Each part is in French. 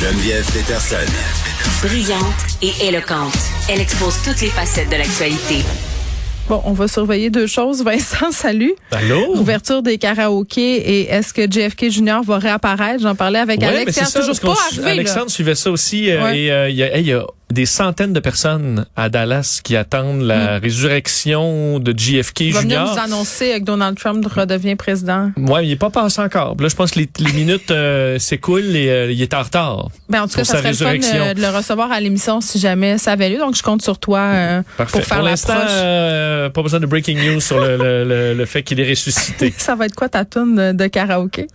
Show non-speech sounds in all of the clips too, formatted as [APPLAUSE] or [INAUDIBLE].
Geneviève Peterson. Brillante et éloquente, elle expose toutes les facettes de l'actualité. Bon, on va surveiller deux choses. Vincent, [LAUGHS] salut. Allô? Ouverture des karaokés et est-ce que JFK Junior va réapparaître? J'en parlais avec Ouais, mais Alex. c'est C'est ça, toujours pas qu'on- arrivé. là. Alexandre suivait ça aussi. euh, Ouais. et euh, il y, a- hey, il y a des centaines de personnes à Dallas qui attendent la résurrection de JFK Mm. Il va nous annoncer que Donald Trump redevient président. Ouais, il est pas passé encore. Là, je pense que les, les minutes euh, s'écoulent et euh, il est en retard. Ben, en tout cas, ça serait le fun euh, de le recevoir à l'émission si jamais ça avait lieu. Donc, je compte sur toi euh, pour faire l'instant, l'approche. pas besoin de breaking news sur le, le, le, le fait qu'il est ressuscité. [LAUGHS] Ça va être quoi ta tune de, de karaoké?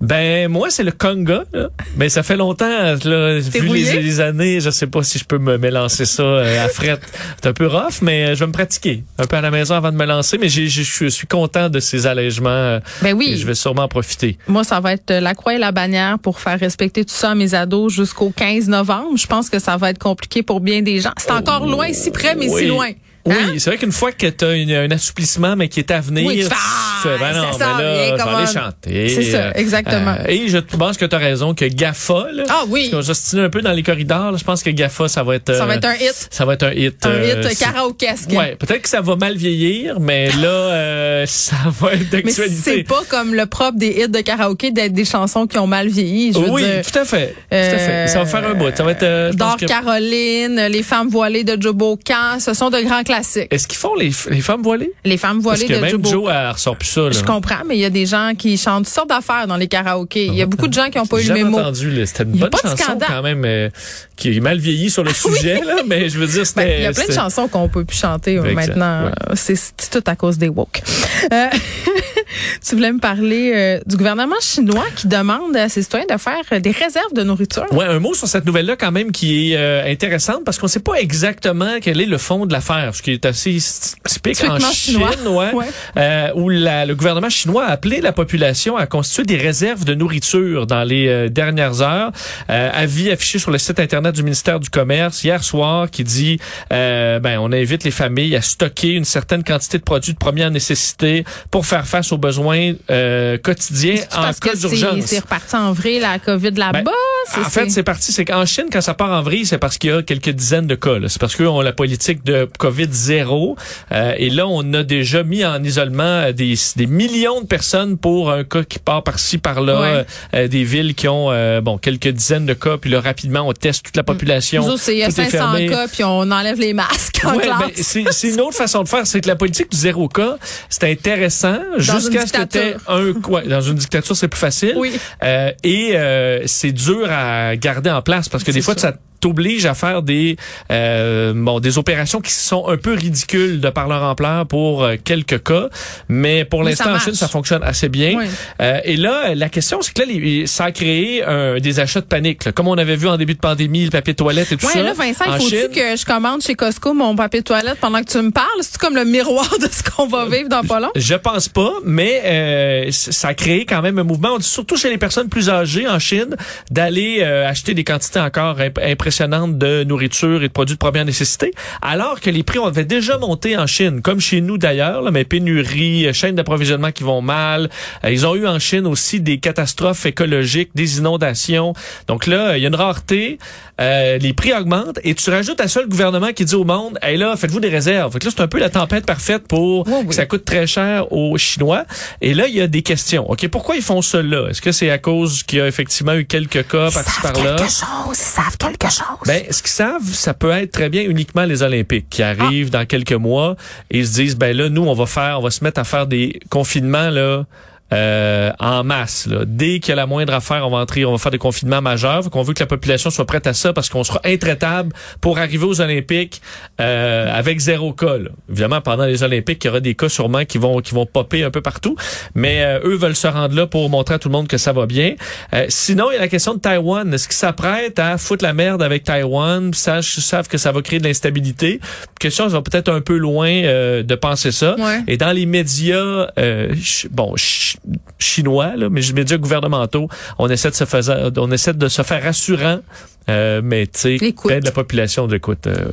Ben moi c'est le conga. Là. Mais ça fait longtemps là, vu les, les années, je sais pas si je peux me mélancer ça euh, à fret. C'est un peu rough, mais euh, je vais me pratiquer un peu à la maison avant de me lancer. Mais j'ai- je suis content de ces allègements. euh, Ben et oui. je vais sûrement en profiter. Moi, ça va être la croix et la bannière pour faire respecter tout ça à mes ados jusqu'au 15 novembre. Je pense que ça va être compliqué pour bien des gens. C'est encore loin, si près, mais si loin. Hein? Oui, c'est vrai qu'une fois que tu as un assouplissement, mais qui est à venir, Oui, tu fais, ben Ah, non, ça mais là, vais comment? aller chanter. C'est ça, Euh, exactement. euh, et je pense que tu as raison que GAFA, là, Ah oui. parce qu'on s'ostine un peu dans les corridors, là, je pense que GAFA, ça va être... Ça va euh, être un hit. Ça va être un hit. Un euh, hit karaokesque. Ouais, peut-être que ça va mal vieillir, mais là, [LAUGHS] euh, ça va être Mais c'est d'actualité. pas comme le propre des hits de karaoké d'être des chansons qui ont mal vieilli. Je veux Oui, dire, tout à fait. tout à euh, fait. Ça va faire un bout. Ça va être. euh, Dor que- Caroline, Les femmes voilées de Joe Bocan, ce sont de grands classiques. Est-ce qu'ils font les, les femmes voilées? Les femmes Parce voilées que de même Joe elle ressort plus ça. Là. Je comprends, mais il y a des gens qui chantent toutes sortes d'affaires dans les karaokés. Il y a beaucoup de gens qui n'ont pas eu le mémo. entendu. C'était une Il y a bonne pas de chanson scandale. quand même euh, qui est mal vieillie sur le [LAUGHS] sujet, là, mais je veux dire, c'était. Ben, il y a plein de chansons qu'on peut plus chanter euh, maintenant. ouais. C'est c'est tout à cause des woke. Euh, [LAUGHS] [LAUGHS] tu voulais me parler euh, du gouvernement chinois qui demande à ses citoyens de faire euh, des réserves de nourriture. Ouais, un mot sur cette nouvelle-là quand même qui est euh, intéressante parce qu'on sait pas exactement quel est le fond de l'affaire, ce qui est assez typique en Chine, chinois. ouais, Ouais. euh, où la- le gouvernement chinois a appelé la population à constituer des réserves de nourriture dans les euh, dernières heures. Euh, avis affiché sur le site internet du ministère du Commerce hier soir qui dit, euh, ben, on invite les familles à stocker une certaine quantité de produits de première nécessité pour faire face aux besoins euh, quotidiens en cas d'urgence. c'est reparti en vrai la COVID là-bas. Ben, En fait, c'est parti. C'est qu'en Chine, quand ça part en vrille, c'est parce qu'il y a quelques dizaines de cas. C'est parce qu'eux ont la politique de COVID zéro. Euh, et là, on a déjà mis en isolement euh, des, des millions de personnes pour un cas qui part par-ci, par-là. Ouais. Euh, des villes qui ont euh, bon quelques dizaines de cas. Puis là, rapidement, on teste toute la population. Nous autres, il y a Tout est 500 fermé. cas puis on enlève les masques en Ouais, ben, c'est une autre façon de faire. C'est que la politique du zéro cas, c'est intéressant jusqu'à une ce que tu dictature. un dans une dictature, c'est plus facile. Oui. Euh, et euh, c'est dur à garder en place parce que des fois, ça. T'oblige à faire des euh, bon des opérations qui sont un peu ridicules de par leur ampleur pour euh, quelques cas, mais pour l'instant en. Chine ça fonctionne assez bien. Oui. Euh, et là la question c'est que là les- ça a créé un, des achats de panique, là. comme on avait vu en début de pandémie le papier de toilette et tout Ouais, ça. là, Vincent, en il faut-tu Chine. que je commande chez Costco mon papier de toilette pendant que tu me parles? C'est comme le miroir de ce qu'on va vivre dans pas long? Je pense pas, mais euh, ça a créé quand même un mouvement, surtout chez les personnes plus âgées en Chine, d'aller euh, acheter des quantités encore imp- impressionnantes de nourriture et de produits de première nécessité, alors que les prix avaient déjà monté en Chine, comme chez nous d'ailleurs, mais pénurie, euh, chaînes d'approvisionnement qui vont mal. Euh, ils ont eu en Chine aussi des catastrophes écologiques, des inondations. Donc là, il y a une rareté, euh, les prix augmentent et tu rajoutes à ça le gouvernement qui dit au monde, hey là, faites-vous des réserves. Fait que là, c'est un peu la tempête parfaite pour Oui, oui. que ça coûte très cher aux Chinois. Et là, il y a des questions. OK, pourquoi ils font cela? Est-ce que c'est à cause qu'il y a effectivement eu quelques cas par-ci par-là? chose, ils savent quelque chose. Ben, ce qu'ils savent, ça peut être très bien uniquement les Olympiques qui arrivent dans quelques mois. Et ils se disent, ben là, nous, on va faire, on va se mettre à faire des confinements, là, euh, en masse. Là. Dès qu'il y a la moindre affaire, on va entrer, on va faire des confinements majeurs. Qu'on veut que la population soit prête à ça parce qu'on sera intraitable pour arriver aux Olympiques euh, avec zéro cas. là. Évidemment, pendant les Olympiques, il y aura des cas sûrement qui vont qui vont popper un peu partout, mais euh, eux veulent se rendre là pour montrer à tout le monde que ça va bien. Euh, sinon, il y a la question de Taïwan. Est-ce qu'ils s'apprêtent à foutre la merde avec Taïwan? Savent, savent que ça va créer de l'instabilité? Question, ils vont peut-être un peu loin euh, de penser ça. Ouais. Et dans les médias, euh, bon, chinois, là, mais les médias gouvernementaux, on essaie de se faire, on essaie de se faire rassurant. Euh, mais tu sais, la population d'écoute. euh,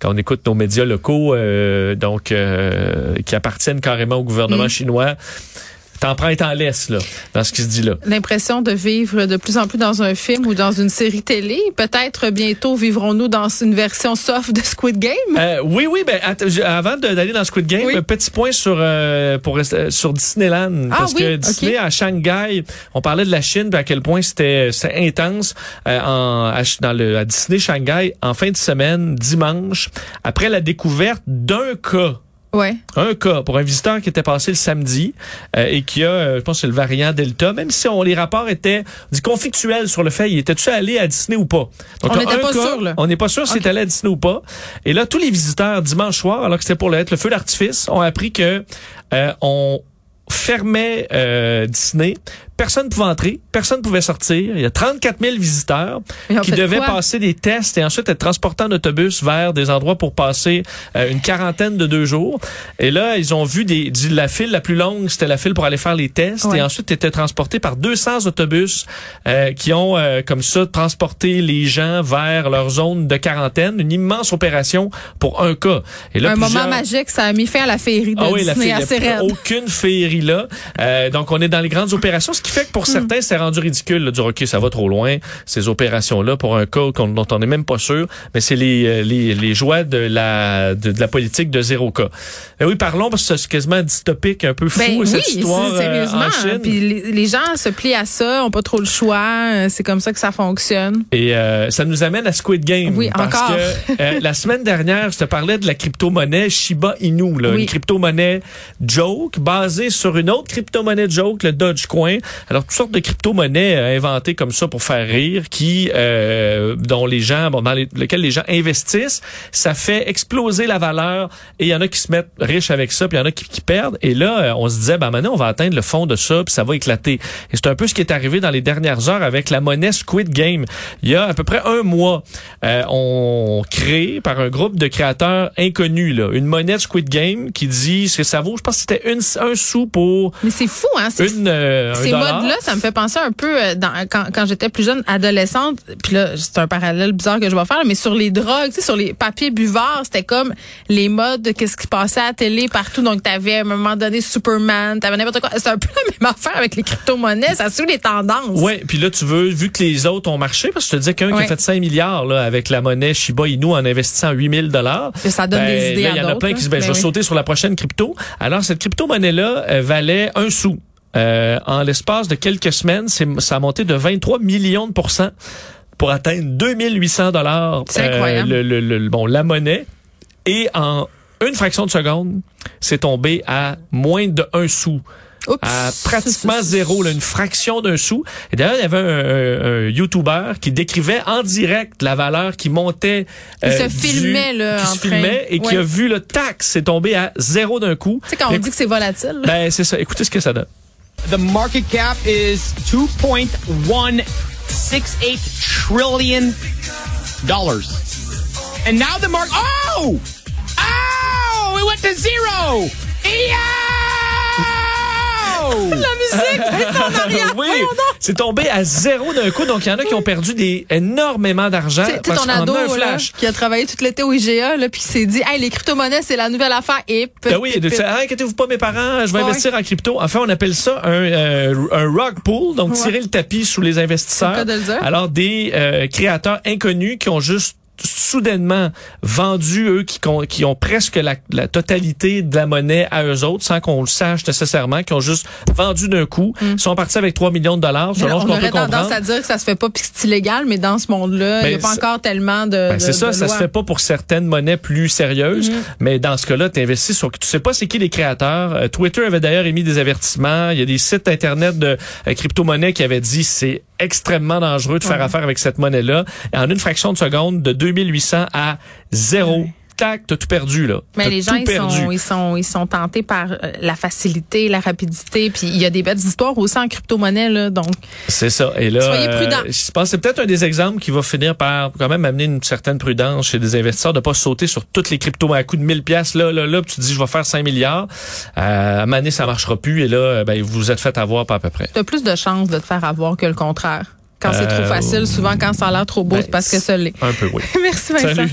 quand on écoute nos médias locaux, euh, donc euh, qui appartiennent carrément au gouvernement Mm. chinois, t'en prends et t'en laisses, là, dans ce qui se dit là. L'impression de vivre de plus en plus dans un film ou dans une série télé. Peut-être bientôt vivrons-nous dans une version soft de Squid Game? Euh, oui, oui, ben, avant d'aller dans Squid Game, Oui. un petit point sur, euh, pour, sur Disneyland. Ah parce oui, que. Disney à Shanghai, on parlait de la Chine, puis à quel point c'était c'était intense euh, en, à, dans le, à Disney Shanghai en fin de semaine, dimanche, après la découverte d'un cas Ouais. un cas pour un visiteur qui était passé le samedi euh, et qui a, euh, je pense c'est le variant Delta, même si on, les rapports étaient on dit, conflictuels sur le fait, il était-tu allé à Disney ou pas? Donc, On n'était pas cas, sûr, là. On n'est pas sûr s'il est allé à Disney ou pas. Et là, tous les visiteurs, dimanche soir, alors que c'était pour être le feu d'artifice, ont appris que euh, on fermait euh, Disney. Personne ne pouvait entrer, personne ne pouvait sortir. Il y a 34 000 visiteurs qui devaient passer des tests et ensuite être transportés en autobus vers des endroits pour passer euh, une quarantaine de deux jours. Et là, ils ont vu des, la file la plus longue, c'était la file pour aller faire les tests. Ouais. Et ensuite, étaient transportés par 200 autobus euh, qui ont, euh, comme ça, transporté les gens vers leur zone de quarantaine. Une immense opération pour un cas. Et là, un plusieurs- moment magique, ça a mis fin à la féerie de ah oui, la Disney fée- assez raide. aucune féerie là. Euh, donc, on est dans les grandes opérations, ce qui fait que Hmm. pour certains, c'est rendu ridicule de dire, OK, ça va trop loin, ces opérations-là, pour un cas dont on n'est même pas sûr. Mais c'est les, euh, les, les joies de la, de, de la politique de zéro cas. Euh, oui, parlons, parce que c'est quasiment dystopique, un peu fou, Ben cette oui, histoire euh, sérieusement. en Chine. Puis les, les gens se plient à ça, ont pas trop le choix. euh, C'est comme ça que ça fonctionne. Et euh, ça nous amène à Squid Game. Oui, parce encore. que euh, [LAUGHS] la semaine dernière, je te parlais de la crypto-monnaie Shiba Inu, là, Oui. une crypto-monnaie joke basée sur une autre crypto-monnaie joke, le Dogecoin. Alors toutes sortes de crypto-monnaies euh, inventées comme ça pour faire rire, qui euh, dont les gens, bon, dans les, lesquelles les gens investissent, ça fait exploser la valeur et il y en a qui se mettent riches avec ça, puis il y en a qui, qui perdent. Et là, euh, on se disait, ben maintenant on va atteindre le fond de ça, puis ça va éclater. Et c'est un peu ce qui est arrivé dans les dernières heures avec la monnaie Squid Game. Il y a à peu près un mois, euh, on crée par un groupe de créateurs inconnus là, une monnaie Squid Game qui dit ce que ça vaut. Je pense que c'était une, un sou pour Mais c'est fou, hein? C'est une euh, un Ces dollar. Modes-là, ça me fait penser un peu euh, dans, quand, quand j'étais plus jeune, adolescente. Puis là, c'est un parallèle bizarre que je vais faire, mais sur les drogues, tu sais, sur les papiers buvards, c'était comme les modes de qu'est-ce qui passait à la télé partout. Donc, t'avais à un moment donné Superman, t'avais n'importe quoi. C'est un peu la même affaire avec les crypto-monnaies. Ça suit les tendances. Ouais, puis là tu veux vu que les autres ont marché parce que je te disais qu'un qui a fait 5 milliards là avec la monnaie Shiba Inu en investissant 8000 dollars. Ça donne des idées là, à il y en a plein qui se ben, je Ben vais oui. sauter sur la prochaine crypto. Alors cette crypto monnaie là valait un sou. Euh, en l'espace de quelques semaines, c'est ça a monté de 23 millions de pourcents pour atteindre 2800 dollars C'est incroyable. le, le- le- bon la monnaie et en une fraction de seconde, c'est tombé à moins de un sou Oups. à pratiquement zéro, là, une fraction d'un sou. Et d'ailleurs, il y avait un, un- un YouTuber qui décrivait en direct la valeur qui montait. Il se du- filmait, là, Qui en se train- filmait et qui a vu le tax, c'est tombé à zéro d'un coup. Tu sais, quand on dit que c'est volatile. Ben, c'est ça. Écoutez ce que ça donne. The market cap is 2.168 trillion dollars. And now the market. Oh! Oh! It went to zero! La musique, c'est son arrière. oui, c'est tombé à zéro d'un coup. Donc, il y en a qui ont perdu des, énormément d'argent. Tu ton ado un là, flash. qui a travaillé tout l'été au IGA, là, puis qui s'est dit, hey, les crypto-monnaies, c'est la nouvelle affaire. Et Ben oui, Ah, inquiétez-vous pas, mes parents, je vais Ouais. investir en crypto. Enfin, on appelle ça un, euh, un rug pull, donc Ouais. tirer le tapis sous les investisseurs. Le de le dire. Alors, des euh, créateurs inconnus qui ont juste soudainement vendu, eux, qui, qui ont presque la, la totalité de la monnaie à eux autres, sans qu'on le sache nécessairement, qui ont juste vendu d'un coup, sont partis avec 3 millions de dollars, selon ce Mm. on qu'on peut aurait tendance comprendre. à dire que ça se fait pas puis c'est illégal, mais dans ce monde-là, il n'y a pas encore tellement de. Ben, c'est ça, de ça se lois. fait pas pour certaines monnaies plus sérieuses, Mhm. mais dans ce cas-là, tu investis sur tu sais pas c'est qui les créateurs. Euh, Twitter avait d'ailleurs émis des avertissements, il y a des sites internet de euh, crypto-monnaies qui avaient dit c'est extrêmement dangereux de faire affaire avec cette monnaie-là. En une fraction de seconde de 2800 à zéro. Tac, t'as tout perdu là. Mais les gens, ils sont, ils sont, ils sont tentés par euh, la facilité, la rapidité, puis il y a des belles histoires aussi en crypto-monnaie, là, donc. C'est ça. Et là, Soyez prudents. je pense que c'est peut-être un des exemples qui va finir par quand même amener une certaine prudence chez des investisseurs de pas sauter sur toutes les cryptos à coup de 1000 pièces là, là, là, puis tu te dis je vais faire 5 milliards. Euh, à un moment donné, ça marchera plus et là, euh, ben, vous vous êtes fait avoir pas à peu près. T'as plus de chances de te faire avoir que le contraire. Quand c'est Euh, trop facile, souvent quand ça a l'air trop beau, ben, c'est parce que ça l'est. Un peu, oui. [LAUGHS] Merci Vincent. Salut.